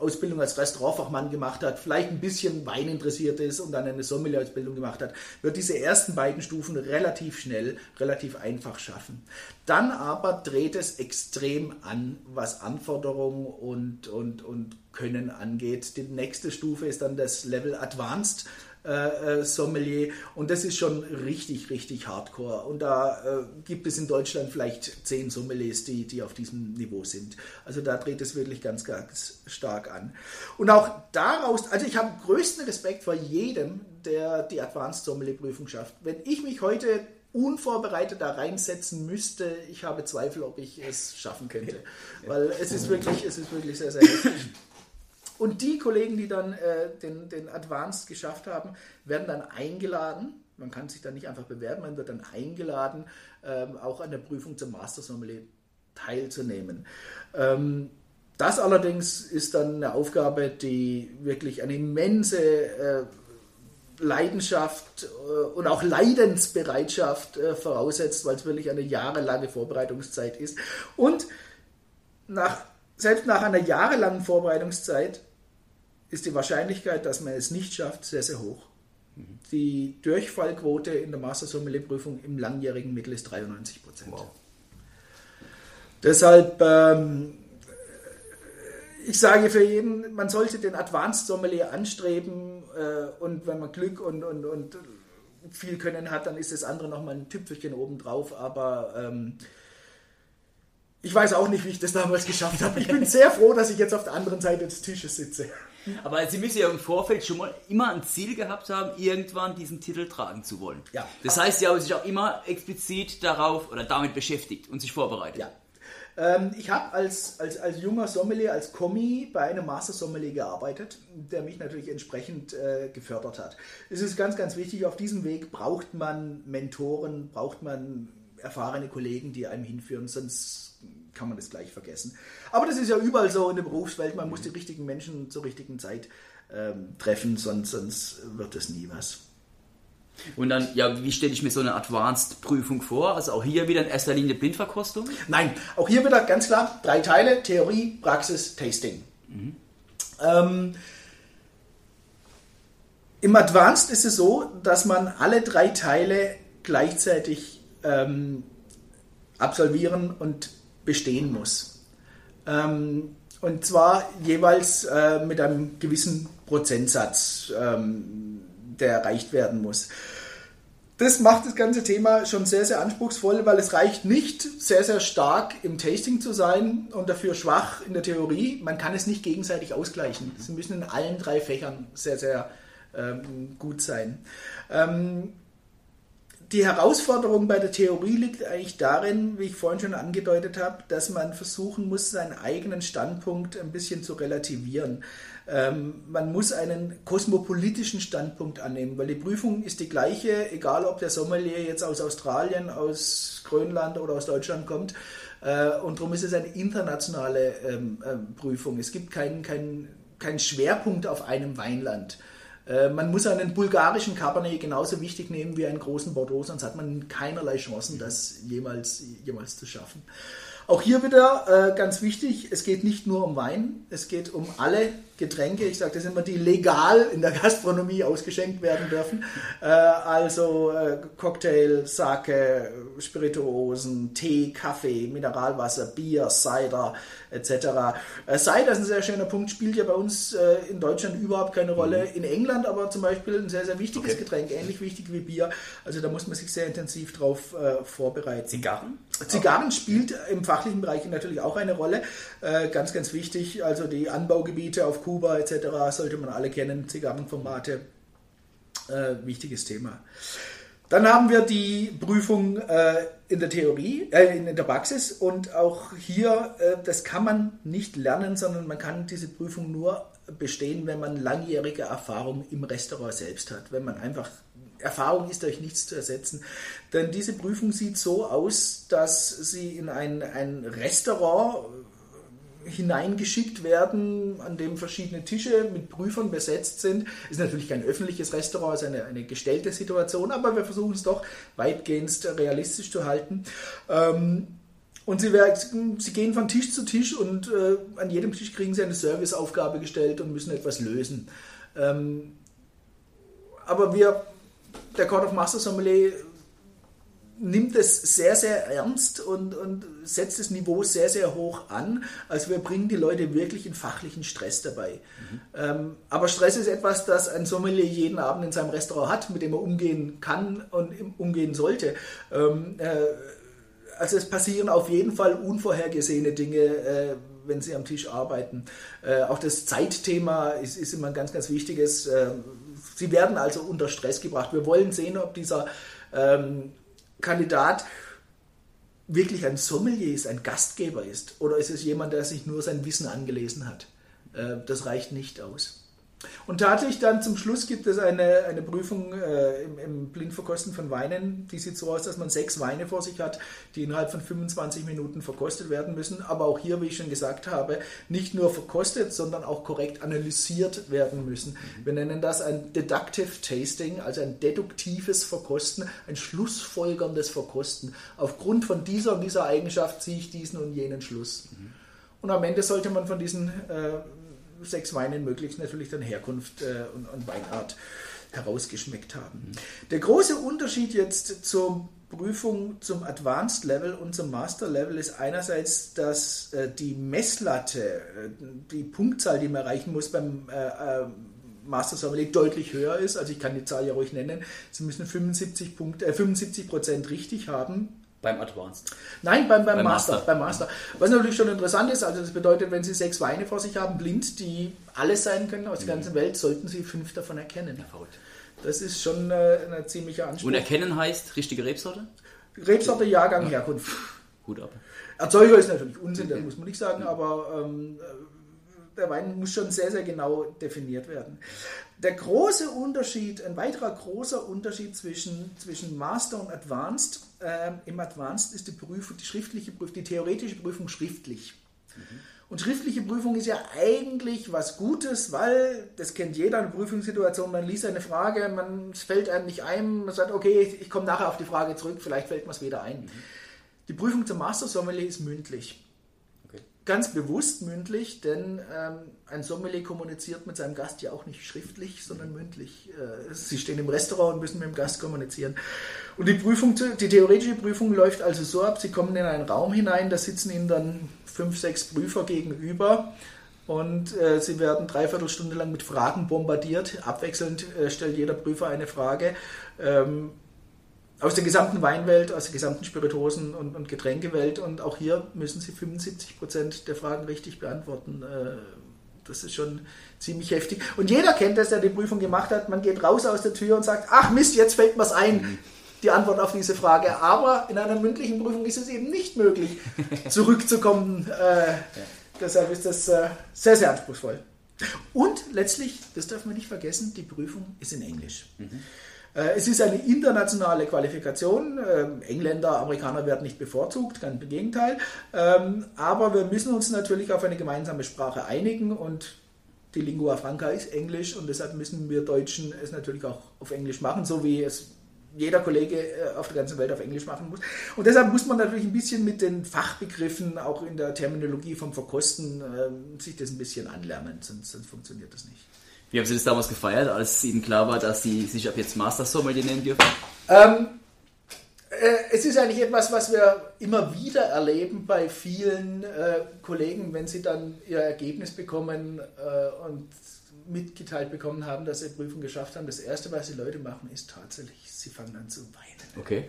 Ausbildung als Restaurantfachmann gemacht hat, vielleicht ein bisschen Wein interessiert ist und dann eine Sommelier-Ausbildung gemacht hat, wird diese ersten beiden Stufen relativ schnell, relativ einfach schaffen. Dann aber dreht es extrem an, was Anforderungen und, und, und Können angeht. Die nächste Stufe ist dann das Level Advanced äh, äh, Sommelier und das ist schon richtig, richtig hardcore. Und da äh, gibt es in Deutschland vielleicht zehn Sommeliers, die, die auf diesem Niveau sind. Also da dreht es wirklich ganz, ganz stark an. Und auch daraus, also ich habe größten Respekt vor jedem, der die Advanced Sommelier Prüfung schafft. Wenn ich mich heute unvorbereitet da reinsetzen müsste, ich habe Zweifel, ob ich es schaffen könnte. Weil es ist wirklich, es ist wirklich sehr, sehr heftig. Und die Kollegen, die dann äh, den, den Advanced geschafft haben, werden dann eingeladen. Man kann sich dann nicht einfach bewerben, man wird dann eingeladen, ähm, auch an der Prüfung zum Master Sommelier teilzunehmen. Ähm, das allerdings ist dann eine Aufgabe, die wirklich eine immense äh, Leidenschaft äh, und auch Leidensbereitschaft äh, voraussetzt, weil es wirklich eine jahrelange Vorbereitungszeit ist. Und nach, selbst nach einer jahrelangen Vorbereitungszeit ist die Wahrscheinlichkeit, dass man es nicht schafft, sehr, sehr hoch. Die Durchfallquote in der Master Sommelier Prüfung im langjährigen Mittel ist 93 Prozent. Wow. Deshalb, ähm, ich sage für jeden, man sollte den Advanced Sommelier anstreben äh, und wenn man Glück und, und, und viel Können hat, dann ist das andere nochmal ein Tüpfelchen obendrauf, aber ähm, ich weiß auch nicht, wie ich das damals geschafft habe. Ich bin sehr froh, dass ich jetzt auf der anderen Seite des Tisches sitze. Aber Sie müssen ja im Vorfeld schon mal immer ein Ziel gehabt haben, irgendwann diesen Titel tragen zu wollen. Ja. Das heißt, Sie haben sich auch immer explizit darauf oder damit beschäftigt und sich vorbereitet. Ja. Ähm, ich habe als, als, als junger Sommelier, als Kommi bei einem Master Sommelier gearbeitet, der mich natürlich entsprechend äh, gefördert hat. Es ist ganz, ganz wichtig, auf diesem Weg braucht man Mentoren, braucht man erfahrene Kollegen, die einem hinführen, sonst kann man das gleich vergessen. Aber das ist ja überall so in der Berufswelt, man muss die richtigen Menschen zur richtigen Zeit ähm, treffen, sonst, sonst wird das nie was. Und dann, ja, wie stelle ich mir so eine Advanced-Prüfung vor? Also auch hier wieder in erster Linie Blindverkostung? Nein, auch hier wieder ganz klar drei Teile: Theorie, Praxis, Tasting. Mhm. Ähm, Im Advanced ist es so, dass man alle drei Teile gleichzeitig ähm, absolvieren und bestehen muss. Ähm, und zwar jeweils äh, mit einem gewissen Prozentsatz, ähm, der erreicht werden muss. Das macht das ganze Thema schon sehr, sehr anspruchsvoll, weil es reicht nicht, sehr, sehr stark im Tasting zu sein und dafür schwach in der Theorie. Man kann es nicht gegenseitig ausgleichen. Sie müssen in allen drei Fächern sehr, sehr ähm, gut sein. Ähm, die Herausforderung bei der Theorie liegt eigentlich darin, wie ich vorhin schon angedeutet habe, dass man versuchen muss, seinen eigenen Standpunkt ein bisschen zu relativieren. Ähm, man muss einen kosmopolitischen Standpunkt annehmen, weil die Prüfung ist die gleiche, egal ob der Sommelier jetzt aus Australien, aus Grönland oder aus Deutschland kommt. Äh, und darum ist es eine internationale ähm, äh, Prüfung. Es gibt keinen kein, kein Schwerpunkt auf einem Weinland. Äh, man muss einen bulgarischen Cabernet genauso wichtig nehmen wie einen großen Bordeaux, sonst hat man keinerlei Chancen, das jemals, jemals zu schaffen. Auch hier wieder äh, ganz wichtig, es geht nicht nur um Wein, es geht um alle Getränke, ich sage das immer, die legal in der Gastronomie ausgeschenkt werden dürfen. Äh, also äh, Cocktail, Sake, Spirituosen, Tee, Kaffee, Mineralwasser, Bier, Cider etc. Äh, Cider ist ein sehr schöner Punkt, spielt ja bei uns äh, in Deutschland überhaupt keine Rolle. Mhm. In England aber zum Beispiel ein sehr, sehr wichtiges okay. Getränk, ähnlich wichtig wie Bier. Also da muss man sich sehr intensiv drauf äh, vorbereiten. Zigarren? Zigarren spielt im fachlichen Bereich natürlich auch eine Rolle. Äh, ganz, ganz wichtig. Also die Anbaugebiete auf Kuba etc. sollte man alle kennen. Zigarrenformate, äh, wichtiges Thema. Dann haben wir die Prüfung äh, in der Theorie, äh, in der Praxis und auch hier, äh, das kann man nicht lernen, sondern man kann diese Prüfung nur bestehen, wenn man langjährige Erfahrung im Restaurant selbst hat, wenn man einfach Erfahrung ist durch nichts zu ersetzen. Denn diese Prüfung sieht so aus, dass Sie in ein, ein Restaurant hineingeschickt werden, an dem verschiedene Tische mit Prüfern besetzt sind. Ist natürlich kein öffentliches Restaurant, ist eine, eine gestellte Situation, aber wir versuchen es doch weitgehend realistisch zu halten. Ähm, und sie, sie, gehen von Tisch zu Tisch und äh, an jedem Tisch kriegen sie eine Serviceaufgabe gestellt und müssen etwas lösen. Ähm, aber wir der Court of Master Sommelier nimmt es sehr, sehr ernst und, und setzt das Niveau sehr, sehr hoch an. Also wir bringen die Leute wirklich in fachlichen Stress dabei. Mhm. Ähm, aber Stress ist etwas, das ein Sommelier jeden Abend in seinem Restaurant hat, mit dem er umgehen kann und umgehen sollte. Ähm, äh, also es passieren auf jeden Fall unvorhergesehene Dinge, äh, wenn sie am Tisch arbeiten. Äh, auch das Zeitthema ist, ist immer ein ganz, ganz wichtiges. Sie werden also unter Stress gebracht. Wir wollen sehen, ob dieser ähm, Kandidat wirklich ein Sommelier ist, ein Gastgeber ist, oder ist es jemand, der sich nur sein Wissen angelesen hat. Äh, das reicht nicht aus. Und tatsächlich dann zum Schluss gibt es eine, eine Prüfung äh, im, im Blindverkosten von Weinen. Die sieht so aus, dass man sechs Weine vor sich hat, die innerhalb von 25 Minuten verkostet werden müssen. Aber auch hier, wie ich schon gesagt habe, nicht nur verkostet, sondern auch korrekt analysiert werden müssen. Mhm. Wir nennen das ein Deductive Tasting, also ein deduktives Verkosten, ein schlussfolgerndes Verkosten. Aufgrund von dieser und dieser Eigenschaft ziehe ich diesen und jenen Schluss. Mhm. Und am Ende sollte man von diesen äh, sechs Weinen möglichst natürlich dann Herkunft äh, und, und, Weinart herausgeschmeckt haben. Der große Unterschied jetzt zur Prüfung zum Advanced Level und zum Master Level ist einerseits, dass äh, die Messlatte, äh, die Punktzahl, die man erreichen muss beim äh, äh Master Sommelier deutlich höher ist. Also ich kann die Zahl ja ruhig nennen. Sie müssen 75 Punkte, äh, 75 Prozent richtig haben. Beim Advanced? Nein, beim, beim, beim Master, Master, Beim Master. Was natürlich schon interessant ist, also das bedeutet, wenn Sie sechs Weine vor sich haben, blind, die alles sein können aus der mhm. ganzen Welt, sollten Sie fünf davon erkennen. Ja, das ist schon äh, ein ziemlicher Anspruch. Und erkennen heißt richtige Rebsorte? Rebsorte, Jahrgang, ja. Herkunft. Gut ab. Erzeuger ist natürlich Unsinn, das muss man nicht sagen, aber ähm, der Wein muss schon sehr, sehr genau definiert werden. Der große Unterschied, ein weiterer großer Unterschied zwischen, zwischen Master und Advanced, äh, im Advanced ist die Prüfung, die schriftliche Prüfung, die theoretische Prüfung schriftlich. Mhm. Und schriftliche Prüfung ist ja eigentlich was Gutes, weil das kennt jeder eine Prüfungssituation. Man liest eine Frage, man es fällt einem nicht ein, man sagt, okay, ich, komme nachher auf die Frage zurück, vielleicht fällt mir es wieder ein. Mhm. Die Prüfung zum Master Sommelier ist mündlich. Ganz bewusst mündlich, denn ähm, ein Sommelier kommuniziert mit seinem Gast ja auch nicht schriftlich, sondern mündlich. Äh, sie stehen im Restaurant und müssen mit dem Gast kommunizieren. Und die Prüfung, die theoretische Prüfung läuft also so ab, Sie kommen in einen Raum hinein, da sitzen Ihnen dann fünf, sechs Prüfer gegenüber und äh, sie werden dreiviertel Stunde lang mit Fragen bombardiert. Abwechselnd äh, stellt jeder Prüfer eine Frage. Ähm, aus der gesamten Weinwelt, aus der gesamten Spirituosen- und, und Getränkewelt. Und auch hier müssen Sie 75 Prozent der Fragen richtig beantworten. Äh, das ist schon ziemlich heftig. Und jeder kennt das, der die Prüfung gemacht hat. Man geht raus aus der Tür und sagt, ach Mist, jetzt fällt mir's ein. Mhm die Antwort auf diese Frage. Aber in einer mündlichen Prüfung ist es eben nicht möglich, zurückzukommen. Äh, deshalb ist das äh, sehr, sehr anspruchsvoll. Und letztlich, das darf man nicht vergessen, die Prüfung ist in Englisch. Mhm. Äh, es ist eine internationale Qualifikation. Ähm, Engländer, Amerikaner werden nicht bevorzugt, ganz im Gegenteil. Ähm, aber wir müssen uns natürlich auf eine gemeinsame Sprache einigen und die Lingua Franca ist Englisch und deshalb müssen wir Deutschen es natürlich auch auf Englisch machen, so wie es jeder Kollege äh, auf der ganzen Welt auf Englisch machen muss. Und deshalb muss man natürlich ein bisschen mit den Fachbegriffen, auch in der Terminologie vom Verkosten, äh, sich das ein bisschen anlernen, sonst, sonst, funktioniert das nicht. Wie haben Sie das damals gefeiert, als Ihnen klar war, dass Sie sich ab jetzt Master Sommelier nennen dürfen? Ähm, äh, es ist eigentlich etwas, was wir immer wieder erleben bei vielen äh, Kollegen, wenn sie dann ihr Ergebnis bekommen äh, und mitgeteilt bekommen haben, dass sie Prüfung geschafft haben. Das Erste, was die Leute machen, ist tatsächlich sie fangen an zu weinen. Okay.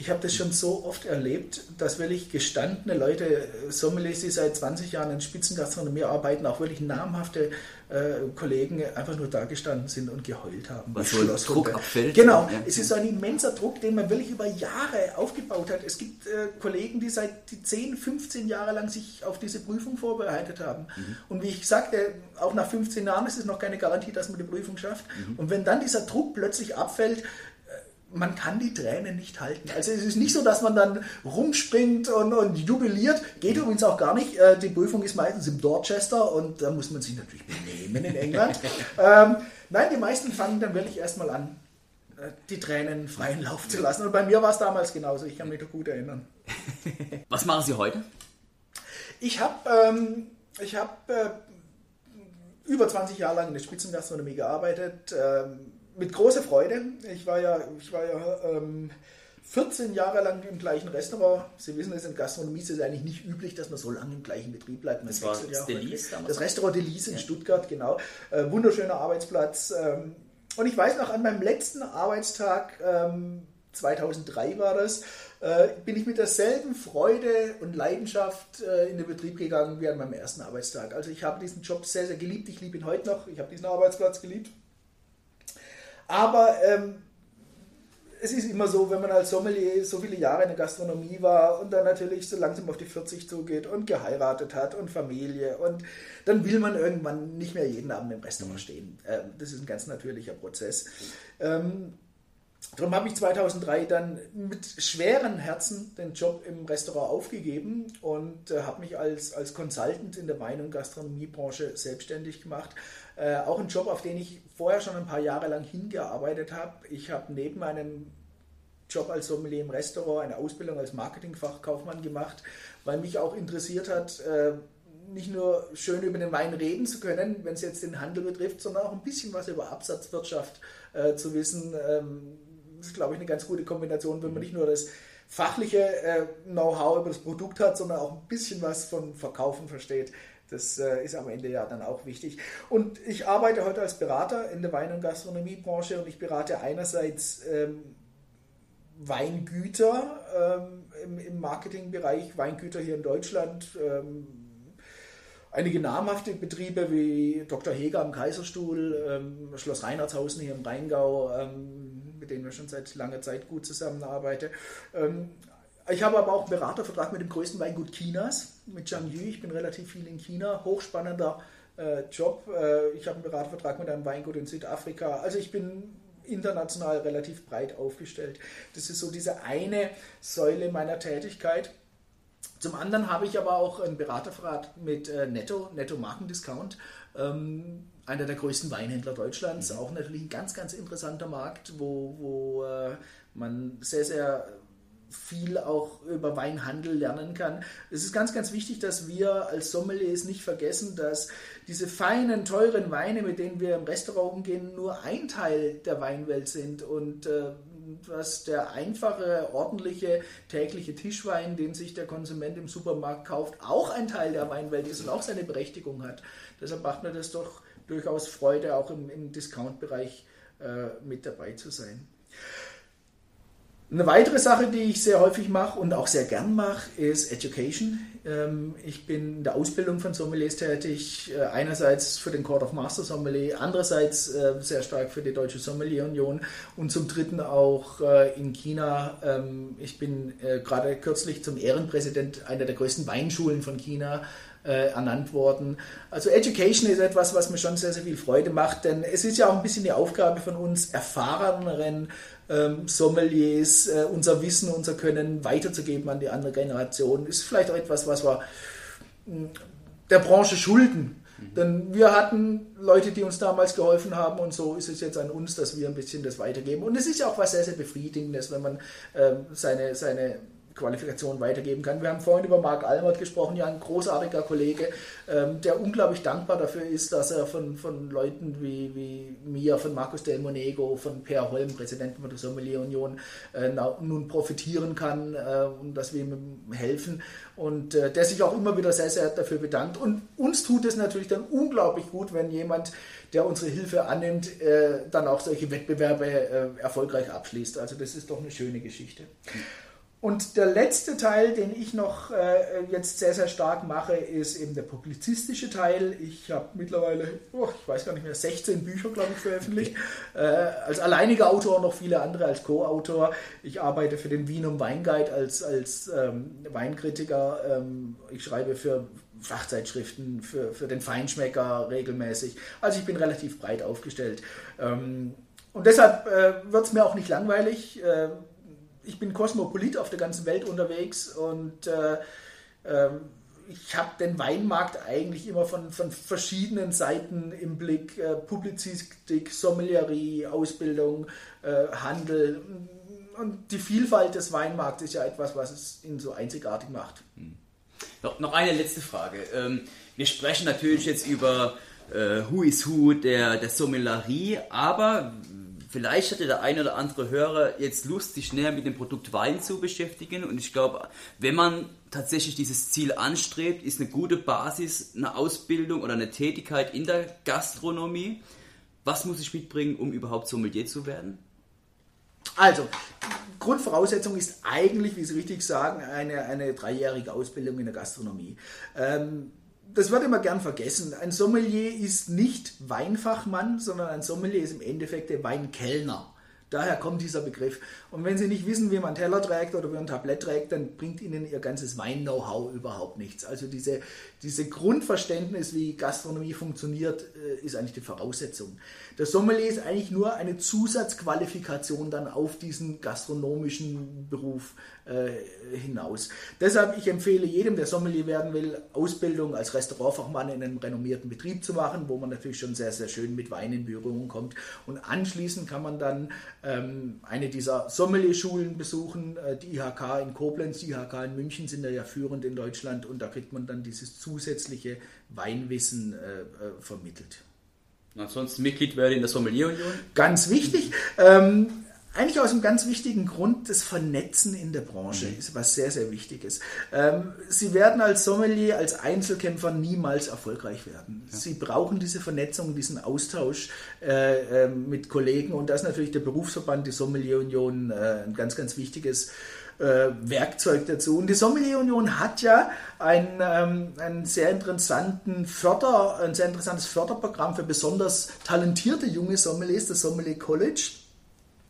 Ich habe das schon so oft erlebt, dass wirklich gestandene Leute, Sommeliers, die seit 20 Jahren in Spitzengastronomie arbeiten, auch wirklich namhafte äh, Kollegen einfach nur da gestanden sind und geheult haben. Was so Druck abfällt. Genau, ja. es ist so ein immenser Druck, den man wirklich über Jahre aufgebaut hat. Es gibt äh, Kollegen, die seit 10, 15 Jahre lang sich auf diese Prüfung vorbereitet haben. Mhm. Und wie ich sagte, auch nach 15 Jahren ist es noch keine Garantie, dass man die Prüfung schafft. Mhm. Und wenn dann dieser Druck plötzlich abfällt, man kann die Tränen nicht halten. Also es ist nicht so, dass man dann rumspringt und, und jubiliert. Geht übrigens auch gar nicht. Äh, die Prüfung ist meistens im Dorchester und da muss man sich natürlich benehmen in England. ähm, nein, die meisten fangen dann wirklich erstmal an, äh, die Tränen freien Lauf zu lassen. Und bei mir war es damals genauso. Ich kann mich da gut erinnern. Was machen Sie heute? Ich habe ähm, hab, äh, über 20 Jahre lang in der Spitzengastronomie gearbeitet. Ähm, mit großer Freude. Ich war ja, ich war ja ähm, 14 Jahre lang im gleichen Restaurant. Sie wissen, es in Gastronomie ist es eigentlich nicht üblich, dass man so lange im gleichen Betrieb bleibt. Man das war das, Delis das Restaurant Delis in ja. Stuttgart, genau. Äh, wunderschöner Arbeitsplatz. Ähm, und ich weiß noch, an meinem letzten Arbeitstag, ähm, 2003 war das, äh, bin ich mit derselben Freude und Leidenschaft äh, in den Betrieb gegangen wie an meinem ersten Arbeitstag. Also ich habe diesen Job sehr, sehr geliebt. Ich liebe ihn heute noch. Ich habe diesen Arbeitsplatz geliebt. Aber ähm, es ist immer so, wenn man als Sommelier so viele Jahre in der Gastronomie war und dann natürlich so langsam auf die 40 zugeht und geheiratet hat und Familie und dann will man irgendwann nicht mehr jeden Abend im Restaurant mhm. stehen. Ähm, das ist ein ganz natürlicher Prozess. Ähm, Darum habe ich 2003 dann mit schweren Herzen den Job im Restaurant aufgegeben und äh, habe mich als, als Consultant in der Wein- und Gastronomiebranche selbstständig gemacht. Äh, auch ein Job, auf den ich vorher schon ein paar Jahre lang hingearbeitet habe. Ich habe neben meinem Job als Sommelier im Restaurant eine Ausbildung als Marketingfachkaufmann gemacht, weil mich auch interessiert hat, äh, nicht nur schön über den Wein reden zu können, wenn es jetzt den Handel betrifft, sondern auch ein bisschen was über Absatzwirtschaft äh, zu wissen. Ähm, das ist, glaube ich, eine ganz gute Kombination, wenn man nicht nur das fachliche äh, Know-how über das Produkt hat, sondern auch ein bisschen was von Verkaufen versteht. Das äh, ist am Ende ja dann auch wichtig. Und ich arbeite heute als Berater in der Wein- und Gastronomiebranche und ich berate einerseits ähm, Weingüter ähm, im, im, Marketingbereich, Weingüter hier in Deutschland. Ähm, einige namhafte Betriebe wie Dr. Heger am Kaiserstuhl, ähm, Schloss Reinhardshausen hier im Rheingau, ähm, mit denen wir schon seit langer Zeit gut zusammenarbeiten. Ich habe aber auch einen Beratervertrag mit dem größten Weingut Chinas, mit Zhang Yu. Ich bin relativ viel in China, hochspannender äh, Job. Äh, ich habe einen Beratervertrag mit einem Weingut in Südafrika. Also ich bin international relativ breit aufgestellt. Das ist so diese eine Säule meiner Tätigkeit. Zum anderen habe ich aber auch einen Beratervertrag mit äh, Netto, Netto Markendiscount, ähm, einer der größten Weinhändler Deutschlands. Mhm. Auch natürlich ein ganz, ganz interessanter Markt, wo, wo äh, man sehr, sehr viel auch über Weinhandel lernen kann. Es ist ganz, ganz wichtig, dass wir als Sommeliers nicht vergessen, dass diese feinen, teuren Weine, mit denen wir im Restaurant umgehen, nur ein Teil der Weinwelt sind und äh, was der einfache, ordentliche, tägliche Tischwein, den sich der Konsument im Supermarkt kauft, auch ein Teil der Weinwelt ist und auch seine Berechtigung hat. Deshalb macht mir das doch durchaus Freude, auch im, im Discount-Bereich äh, mit dabei zu sein. Eine weitere Sache, die ich sehr häufig mache und auch sehr gern mache, ist Education. Ähm, ich bin in der Ausbildung von Sommeliers tätig, äh, einerseits für den Court of Master Sommelier, andererseits äh, sehr stark für die Deutsche Sommelier Union und zum Dritten auch äh, in China. Ähm, ich bin gerade kürzlich zum Ehrenpräsident einer der größten Weinschulen von China ernannt worden. Also Education ist etwas, was mir schon sehr, sehr viel Freude macht, denn es ist ja auch ein bisschen die Aufgabe von uns erfahreneren ähm, Sommeliers äh, unser Wissen, unser Können weiterzugeben an die andere Generation. Ist vielleicht auch etwas, was wir mh, hm, der Branche schulden. Mhm. Denn wir hatten Leute, die uns damals geholfen haben und so ist es jetzt an uns, dass wir ein bisschen das weitergeben. Und es ist ja auch was sehr, sehr Befriedigendes, wenn man ähm, seine, seine Qualifikation weitergeben kann. Wir haben vorhin über Marc Almert gesprochen, ja ein großartiger Kollege, ähm, der unglaublich dankbar dafür ist, dass er von, von Leuten wie, wie mir, von Markus Del Monego, von Per Holm, Präsidenten der Sommelier Union, äh, nun profitieren kann äh, und dass wir ihm helfen und äh, der sich auch immer wieder sehr, sehr dafür bedankt. Und uns tut es natürlich dann unglaublich gut, wenn jemand, der unsere Hilfe annimmt, äh, dann auch solche Wettbewerbe äh, erfolgreich abschließt. Also das ist doch eine schöne Geschichte. Mhm. Und der letzte Teil, den ich noch äh, jetzt sehr, sehr stark mache, ist eben der publizistische Teil. Ich habe mittlerweile, oh, ich weiß gar nicht mehr, 16 Bücher, glaube ich, veröffentlicht. Äh, als alleiniger Autor noch viele andere als Co-Autor. Ich arbeite für den Wienum Weinguide als, als ähm, Weinkritiker. Ähm, ich schreibe für Fachzeitschriften, für, für den Feinschmecker regelmäßig. Also ich bin relativ breit aufgestellt. Ähm, und deshalb äh, wird es mir auch nicht langweilig äh, ich bin Kosmopolit auf der ganzen Welt unterwegs und äh, äh, ich habe den Weinmarkt eigentlich immer von, von verschiedenen Seiten im Blick. Äh, Publizistik, Sommelierie, Ausbildung, äh, Handel. Und die Vielfalt des Weinmarkts ist ja etwas, was es ihn so einzigartig macht. Hm. Noch, noch eine letzte Frage. Ähm, wir sprechen natürlich jetzt über äh, Who is Who der, der Sommelerie, aber vielleicht hatte der ein oder andere Hörer jetzt Lust, sich näher mit dem Produkt Wein zu beschäftigen. Und ich glaube, wenn man tatsächlich dieses Ziel anstrebt, ist eine gute Basis eine Ausbildung oder eine Tätigkeit in der Gastronomie. Was muss ich mitbringen, um überhaupt Sommelier zu werden? Also, Grundvoraussetzung ist eigentlich, wie Sie richtig sagen, eine, eine dreijährige Ausbildung in der Gastronomie. Ähm, das wird immer gern vergessen. Ein Sommelier ist nicht Weinfachmann, sondern ein Sommelier ist im Endeffekt der Weinkellner. Daher kommt dieser Begriff. Und wenn Sie nicht wissen, wie man Teller trägt oder wie man ein Tablett trägt, dann bringt Ihnen Ihr ganzes Wein-Know-how überhaupt nichts. Also diese, diese Grundverständnis, wie Gastronomie funktioniert, äh, ist eigentlich die Voraussetzung. Der Sommelier ist eigentlich nur eine Zusatzqualifikation dann auf diesen gastronomischen Beruf äh, hinaus. Deshalb, ich empfehle jedem, der Sommelier werden will, Ausbildung als Restaurantfachmann in einem renommierten Betrieb zu machen, wo man natürlich schon sehr, sehr schön mit Wein in Berührung kommt. Und anschließend kann man dann ähm, eine dieser Sommelier-Schulen besuchen. Äh, die IHK in Koblenz, die IHK in München sind ja führend in Deutschland und da kriegt man dann dieses zusätzliche Weinwissen äh, äh, vermittelt. Ansonsten Mitglied werden in der Sommelier-Union? Ganz wichtig. Ähm, eigentlich aus einem ganz wichtigen Grund, das Vernetzen in der Branche mhm. ist was sehr, sehr wichtig ist. Ähm, Sie werden als Sommelier, als Einzelkämpfer niemals erfolgreich werden. Ja. Sie brauchen diese Vernetzung, diesen Austausch äh, äh, mit Kollegen und da ist natürlich der Berufsverband, die Sommelier Union, äh, ein ganz, ganz wichtiges äh, Werkzeug dazu. Und die Sommelier Union hat ja ein, ähm, einen sehr interessanten Förder, ein sehr interessantes Förderprogramm für besonders talentierte junge Sommeliers, das Sommelier College.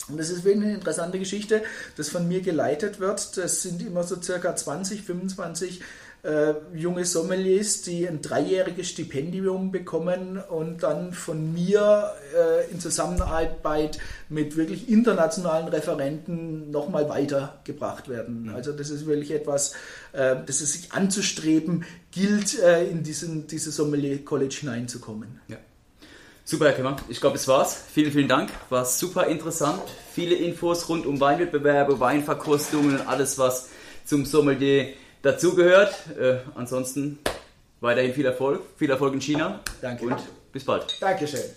Und das ist wirklich eine interessante Geschichte, das von mir geleitet wird. Das sind immer so circa 20, 25 äh, junge Sommeliers, die ein dreijähriges Stipendium bekommen und dann von mir äh, in Zusammenarbeit mit wirklich internationalen Referenten nochmal weitergebracht werden. Also das ist wirklich etwas, äh, das es sich anzustreben gilt, äh, in diesen, dieses Sommelier College hineinzukommen. Ja. Super, Herr Kemmer. Ich glaube, das war's. Vielen, vielen Dank. War super interessant. Viele Infos rund um Weinwettbewerbe, Weinverkostungen und alles, was zum Sommelier dazugehört. Äh, ansonsten weiterhin viel Erfolg. Viel Erfolg in China. Danke. Und bis bald. Dankeschön.